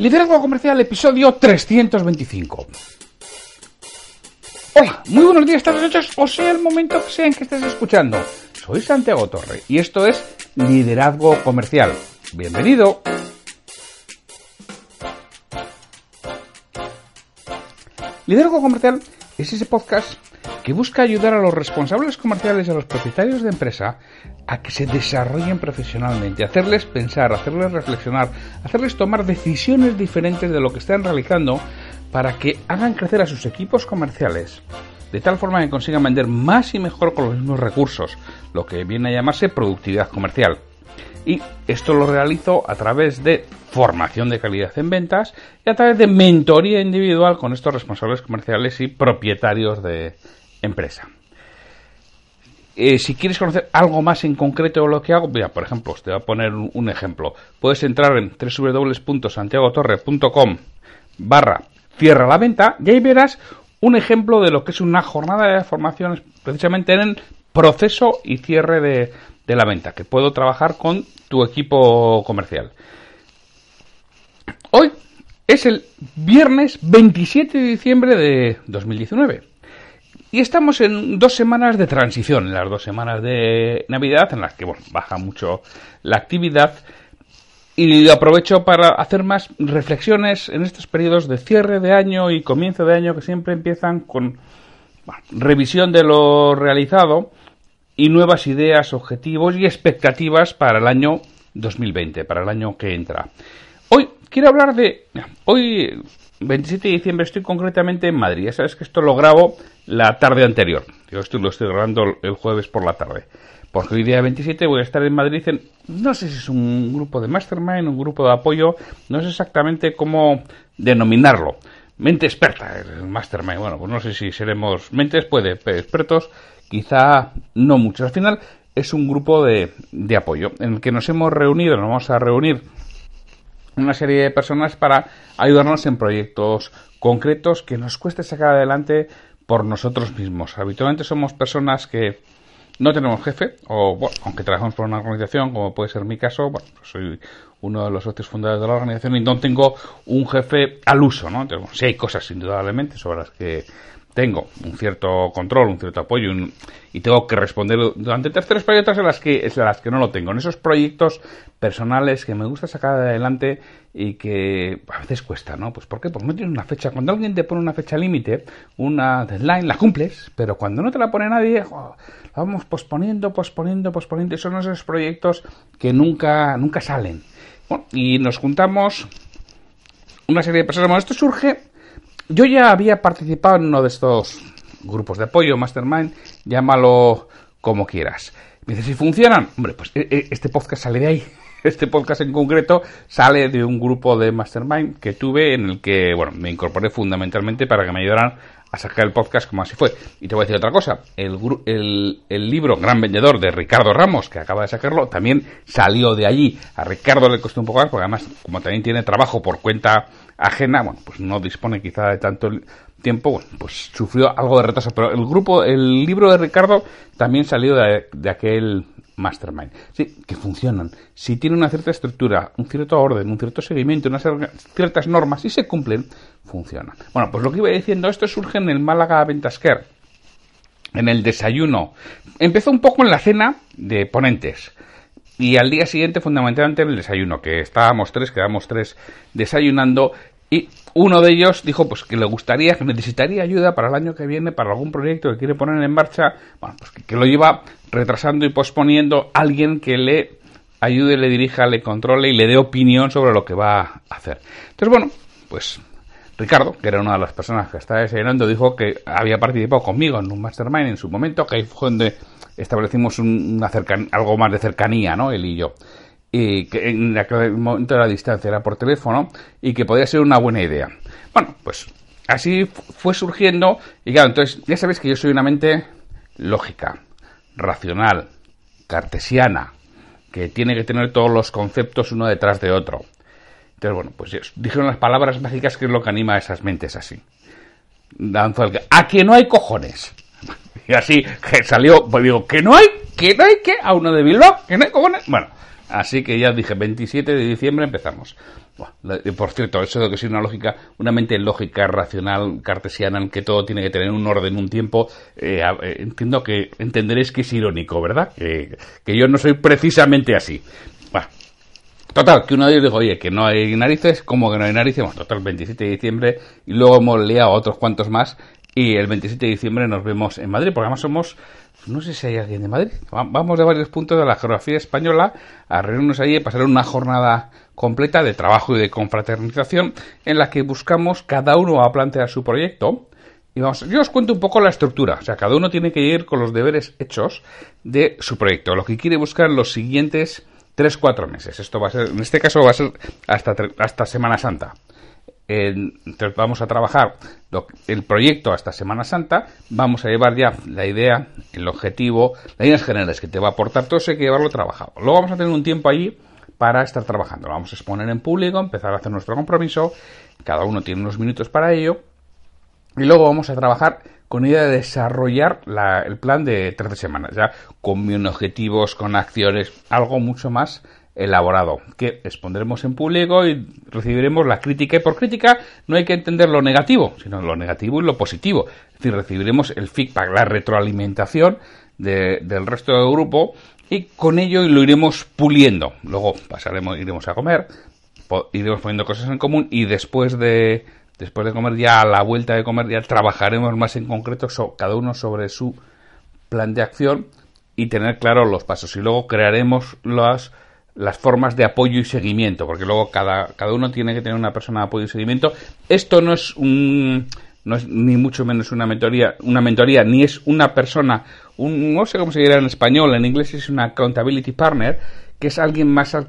Liderazgo Comercial, episodio 325. Hola, muy buenos días, tardes, noches, o sea el momento que sea en que estés escuchando. Soy Santiago Torre y esto es Liderazgo Comercial. Bienvenido. Liderazgo Comercial es ese podcast que busca ayudar a los responsables comerciales y a los propietarios de empresa a que se desarrollen profesionalmente, hacerles pensar, hacerles reflexionar, hacerles tomar decisiones diferentes de lo que están realizando para que hagan crecer a sus equipos comerciales de tal forma que consigan vender más y mejor con los mismos recursos, lo que viene a llamarse productividad comercial. Y esto lo realizo a través de formación de calidad en ventas y a través de mentoría individual con estos responsables comerciales y propietarios de empresa. Eh, si quieres conocer algo más en concreto de lo que hago, por ejemplo, te voy a poner un, ejemplo. Puedes entrar en www.santiagotorre.com barra cierra la venta y ahí verás un ejemplo de lo que es una jornada de formación precisamente en el proceso y cierre de, de la venta, que puedo trabajar con tu equipo comercial. Hoy es el viernes 27 de diciembre de 2019. Y estamos en dos semanas de transición, en las dos semanas de Navidad, en las que bueno, baja mucho la actividad. Y aprovecho para hacer más reflexiones en estos periodos de cierre de año y comienzo de año que siempre empiezan con revisión de lo realizado y nuevas ideas, objetivos y expectativas para el año 2020, para el año que entra. Hoy quiero hablar de... Hoy, 27 de diciembre, estoy concretamente en Madrid. Ya sabes que esto lo grabo la tarde anterior. Yo estoy, lo estoy grabando el jueves por la tarde. Porque hoy día 27 voy a estar en Madrid en... No sé si es un grupo de mastermind, un grupo de apoyo. No sé exactamente cómo denominarlo. Mente experta, el mastermind. Bueno, pues no sé si seremos mentes, puede, expertos quizá no muchos. Al final es un grupo de, de apoyo en el que nos hemos reunido, nos vamos a reunir una serie de personas para ayudarnos en proyectos concretos que nos cueste sacar adelante por nosotros mismos. Habitualmente somos personas que no tenemos jefe, o bueno, aunque trabajamos por una organización, como puede ser mi caso, bueno, pues soy uno de los socios fundadores de la organización y no tengo un jefe al uso, ¿no? Entonces, sí hay cosas indudablemente sobre las que tengo un cierto control, un cierto apoyo y tengo que responder durante terceros proyectos en las que en las que no lo tengo. En esos proyectos personales que me gusta sacar adelante y que a veces cuesta, ¿no? Pues ¿por qué? Porque no tienes una fecha. Cuando alguien te pone una fecha límite, una deadline, la cumples, pero cuando no te la pone nadie, la vamos posponiendo, posponiendo, posponiendo. Y son esos proyectos que nunca, nunca salen. Y nos juntamos una serie de personas. Bueno, esto surge yo ya había participado en uno de estos grupos de apoyo, Mastermind, llámalo como quieras. Me dice, si funcionan, hombre, pues e, e, este podcast sale de ahí. Este podcast en concreto sale de un grupo de Mastermind que tuve en el que, bueno, me incorporé fundamentalmente para que me ayudaran a sacar el podcast como así fue. Y te voy a decir otra cosa, el, el, el, libro Gran Vendedor de Ricardo Ramos, que acaba de sacarlo, también salió de allí. A Ricardo le costó un poco más, porque además, como también tiene trabajo por cuenta ajena, bueno, pues no dispone quizá de tanto tiempo, bueno, pues sufrió algo de retraso. Pero el grupo, el libro de Ricardo también salió de, aquel mastermind. Sí, que funcionan. Si tiene una cierta estructura, un cierto orden, un cierto seguimiento, unas ciertas normas y se cumplen, funcionan. Bueno, pues lo que iba diciendo, esto surge en el Málaga Ventasquer, en el desayuno. Empezó un poco en la cena de ponentes. Y al día siguiente, fundamentalmente, en el desayuno, que estábamos tres, quedamos tres desayunando, y uno de ellos dijo pues que le gustaría, que necesitaría ayuda para el año que viene, para algún proyecto que quiere poner en marcha, bueno, pues que, lo lleva retrasando y posponiendo alguien que le ayude, le dirija, le controle y le dé opinión sobre lo que va a hacer. Entonces, bueno, pues Ricardo, que era una de las personas que estaba desayunando, dijo que había participado conmigo en un mastermind en su momento, que ahí fue donde establecimos una algo más de cercanía, ¿no? Él y yo. Y que en aquel momento la distancia era por teléfono y que podía ser una buena idea. Bueno, pues así fue surgiendo y claro, entonces ya sabéis que yo soy una mente lógica, racional, cartesiana, que tiene que tener todos los conceptos uno detrás de otro. Entonces, bueno, pues dijeron las palabras mágicas que es lo que anima a esas mentes así. a que no hay cojones. Y así salió, pues digo, que no hay, que no hay que, a uno de Bilbao, que no hay cojones. Bueno, Así que ya dije, 27 de diciembre empezamos. por cierto, eso de que es una lógica, una mente lógica, racional, cartesiana, en que todo tiene que tener un orden, un tiempo, eh, eh, entiendo que entenderéis que es irónico, ¿verdad? Que, yo no soy precisamente así. Bueno, Total, que uno de ellos dijo, oye, que no hay narices, ¿cómo que no hay narices? Bueno, total, 27 de diciembre, y luego hemos liado a otros cuantos más, y el 27 de diciembre nos vemos en Madrid, porque además somos, no sé si hay alguien de Madrid, vamos de varios puntos de la geografía española a reunirnos allí y pasar una jornada completa de trabajo y de confraternización en la que buscamos, cada uno a plantear su proyecto, y vamos, yo os cuento un poco la estructura. O sea, cada uno tiene que ir con los deberes hechos de su proyecto. Lo que quiere buscar los siguientes tres, cuatro meses. Esto va a ser, en este caso va a ser hasta, hasta Semana Santa. Entonces vamos a trabajar el proyecto hasta Semana Santa, vamos a llevar ya la idea, el objetivo, las ideas generales que te va a aportar todo eso hay que llevarlo trabajado. Luego vamos a tener un tiempo allí para estar trabajando. Lo vamos a exponer en público, empezar a hacer nuestro compromiso, cada uno tiene unos minutos para ello, y luego vamos a trabajar con idea de desarrollar el plan de 13 semanas, ya con objetivos, con acciones, algo mucho más elaborado, que expondremos en público y recibiremos la crítica. Y por crítica no hay que entender lo negativo, sino lo negativo y lo positivo. Es decir, recibiremos el feedback, la retroalimentación del resto del grupo y con ello lo iremos puliendo. Luego pasaremos, iremos a comer, iremos poniendo cosas en común y después de después de comer ya a la vuelta de comer ya trabajaremos más en concreto cada uno sobre su plan de acción y tener claros los pasos y luego crearemos las las formas de apoyo y seguimiento porque luego cada, cada uno tiene que tener una persona de apoyo y seguimiento. Esto no es un no es ni mucho menos una mentoría una mentoría ni es una persona un, no sé cómo se dirá en español en inglés es una accountability partner que es alguien más al,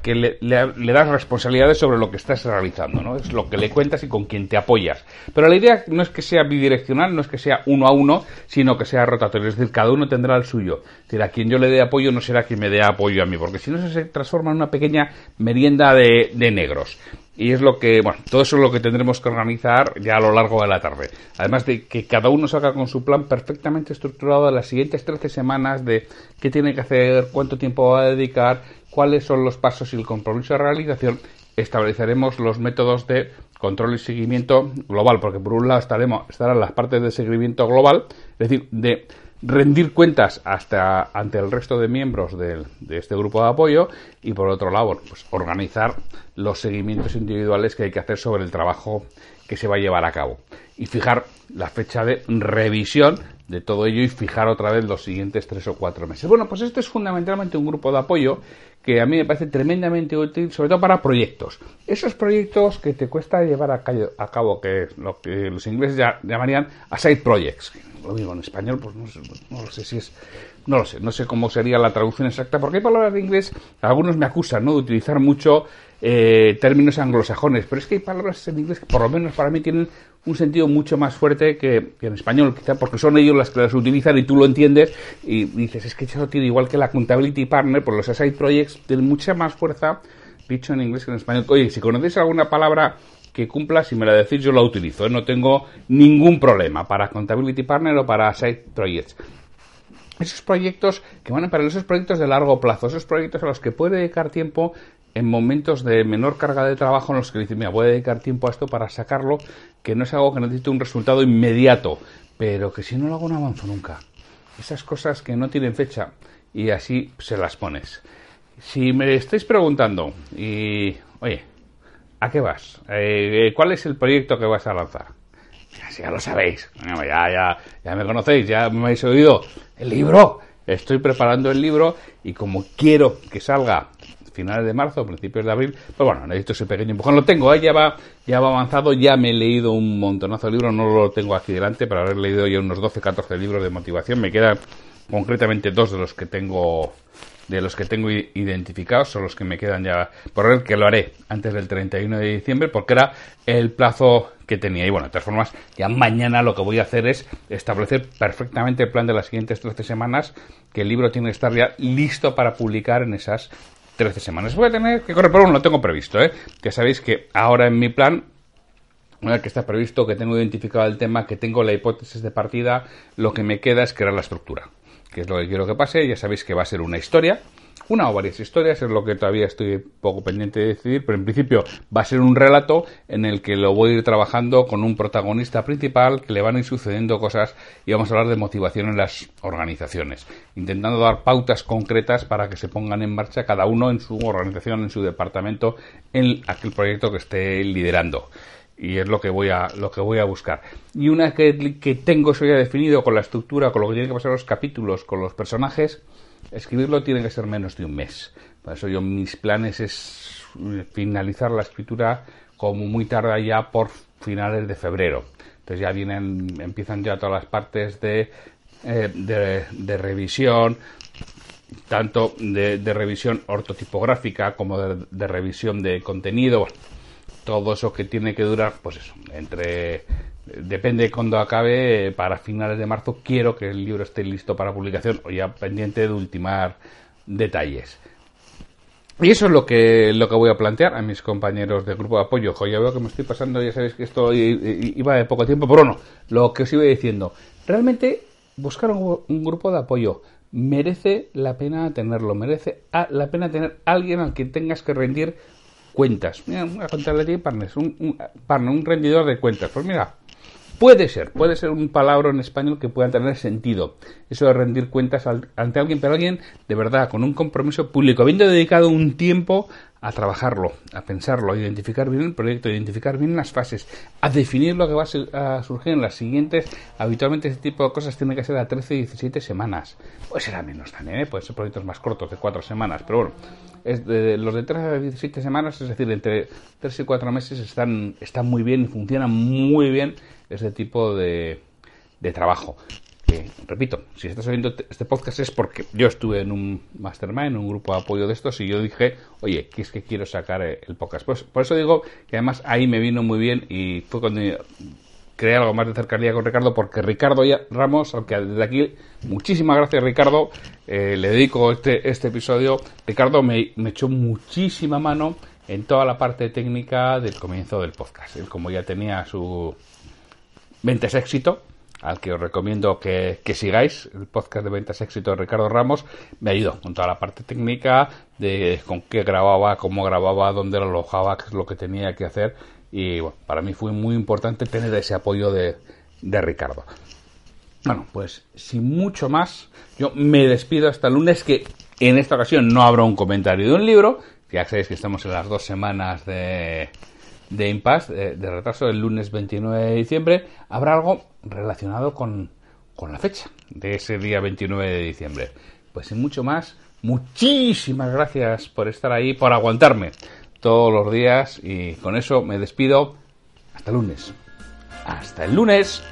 que le, das responsabilidades sobre lo que estás realizando, ¿no? Es lo que le cuentas y con quien te apoyas. Pero la idea no es que sea bidireccional, no es que sea uno a uno, sino que sea rotatorio. Es decir, cada uno tendrá el suyo. Es decir, a quien yo le dé apoyo no será quien me dé apoyo a mí, porque si no se transforma en una pequeña merienda de, de negros. Y es lo que, bueno, todo eso es lo que tendremos que organizar ya a lo largo de la tarde. Además de que cada uno salga con su plan perfectamente estructurado de las siguientes 13 semanas de qué tiene que hacer, cuánto tiempo va a dedicar, cuáles son los pasos y el compromiso de realización, estableceremos los métodos de control y seguimiento global, porque por un lado estaremos, estarán las partes de seguimiento global, es decir, de rendir cuentas hasta ante el resto de miembros de, este grupo de apoyo y por otro lado pues organizar los seguimientos individuales que hay que hacer sobre el trabajo que se va a llevar a cabo. Y fijar la fecha de revisión de todo ello y fijar otra vez los siguientes tres o cuatro meses. Bueno, pues esto es fundamentalmente un grupo de apoyo que a mí me parece tremendamente útil, sobre todo para proyectos. Esos proyectos que te cuesta llevar a cabo, que lo que los ingleses llamarían a side projects. Lo digo en español, pues no, no, sé si es, no lo sé, no sé cómo sería la traducción exacta, porque hay palabras de inglés, algunos me acusan, ¿no? De utilizar mucho eh, términos anglosajones, pero es que hay palabras en inglés que por lo menos para mí tienen un sentido mucho más fuerte que, en español, quizá porque son ellos las que las utilizan y tú lo entiendes y dices, es que eso tiene igual que la Accountability Partner, por los Aside Projects tienen mucha más fuerza dicho en inglés que en español. Oye, si conocéis alguna palabra que cumpla, si me la decís yo la utilizo, ¿eh? no tengo ningún problema para Accountability Partner o para Aside Projects esos proyectos que van a para esos proyectos de largo plazo, esos proyectos a los que puede dedicar tiempo en momentos de menor carga de trabajo en los que dice, mira, voy a dedicar tiempo a esto para sacarlo, que no es algo que necesite un resultado inmediato, pero que si no lo hago no avanzo nunca. Esas cosas que no tienen fecha y así se las pones. Si me estáis preguntando, y oye, ¿a qué vas? Eh, ¿Cuál es el proyecto que vas a lanzar? Ya, ya lo sabéis, ya, ya, ya me conocéis, ya me habéis oído. El libro, estoy preparando el libro y como quiero que salga finales de marzo, principios de abril, pues bueno, necesito ese pequeño empujón. Lo tengo, ¿eh? ya va, ya va avanzado, ya me he leído un montonazo de libros, no lo tengo aquí delante, pero haber leído ya unos 12, 14 libros de motivación, me quedan concretamente dos de los que tengo de los que tengo identificados son los que me quedan ya por ver que lo haré antes del 31 de diciembre porque era el plazo que tenía y bueno de todas formas ya mañana lo que voy a hacer es establecer perfectamente el plan de las siguientes 13 semanas que el libro tiene que estar ya listo para publicar en esas 13 semanas. Voy a tener que correr por uno, lo tengo previsto, ¿eh? Que sabéis que ahora en mi plan, una que está previsto, que tengo identificado el tema, que tengo la hipótesis de partida, lo que me queda es crear la estructura. Que es lo que quiero que pase. Ya sabéis que va a ser una historia, una o varias historias, es lo que todavía estoy poco pendiente de decidir, pero en principio va a ser un relato en el que lo voy a ir trabajando con un protagonista principal, que le van a ir sucediendo cosas y vamos a hablar de motivación en las organizaciones, intentando dar pautas concretas para que se pongan en marcha cada uno en su organización, en su departamento, en aquel proyecto que esté liderando. Y es lo que voy a lo que voy a buscar. Y una que, que tengo eso ya definido con la estructura con lo que tienen que pasar los capítulos con los personajes Escribirlo tiene que ser menos de un mes. Por eso yo mis planes es finalizar la escritura como muy tarde ya por finales de febrero. Entonces ya vienen, empiezan ya todas las partes de, eh, de, revisión, tanto de, revisión ortotipográfica como de, revisión de contenido. todo eso que tiene que durar, pues eso, entre depende de cuando acabe, para finales de marzo quiero que el libro esté listo para publicación o ya pendiente de ultimar detalles. Y eso es lo que, lo que voy a plantear a mis compañeros del grupo de apoyo. Ya veo que me estoy pasando, ya sabéis que esto iba de poco tiempo, pero bueno, lo que os iba diciendo, realmente buscar un, grupo de apoyo merece la pena tenerlo, merece la pena tener alguien al que tengas que rendir cuentas. Mira, a contarle a ti, un, un, partner, un rendidor de cuentas. Pues mira, Puede ser, puede ser un palabra en español que pueda tener sentido. Eso de rendir cuentas ante alguien, pero alguien de verdad, con un compromiso público, habiendo dedicado un tiempo a trabajarlo, a pensarlo, a identificar bien el proyecto, a identificar bien las fases, a definir lo que va a surgir en las siguientes. Habitualmente este tipo de cosas tiene que ser a 13 y 17 semanas. Puede ser a menos también, ¿eh? pueden ser proyectos más cortos, de 4 semanas, pero bueno, es de, los de 13 a 17 semanas, es decir, entre 3 y 4 meses están, están muy bien y funcionan muy bien ese tipo de, de trabajo. Que, repito, si estás oyendo este podcast es porque yo estuve en un mastermind, en un grupo de apoyo de estos, y yo dije, oye, ¿qué es que quiero sacar el podcast? Pues por eso digo que además ahí me vino muy bien y fue cuando creé algo más de cercanía con Ricardo, porque Ricardo Ramos, aunque desde aquí, muchísimas gracias Ricardo, eh, le dedico este, este episodio. Ricardo me, echó muchísima mano en toda la parte técnica del comienzo del podcast. Él como ya tenía su Ventas Éxito, al que os recomiendo que, sigáis, el podcast de Ventas Éxito de Ricardo Ramos, me ayudó con toda la parte técnica de con qué grababa, cómo grababa, dónde lo alojaba, qué es lo que tenía que hacer. Y bueno, para mí fue muy importante tener ese apoyo de, de Ricardo. Bueno, pues sin mucho más, yo me despido hasta el lunes, que en esta ocasión no habrá un comentario de un libro, ya sabéis que estamos en las dos semanas de, de impasse, de, retraso del lunes 29 de diciembre, habrá algo relacionado con, con la fecha de ese día 29 de diciembre. Pues sin mucho más, muchísimas gracias por estar ahí, por aguantarme todos los días y con eso me despido. Hasta lunes. Hasta el lunes.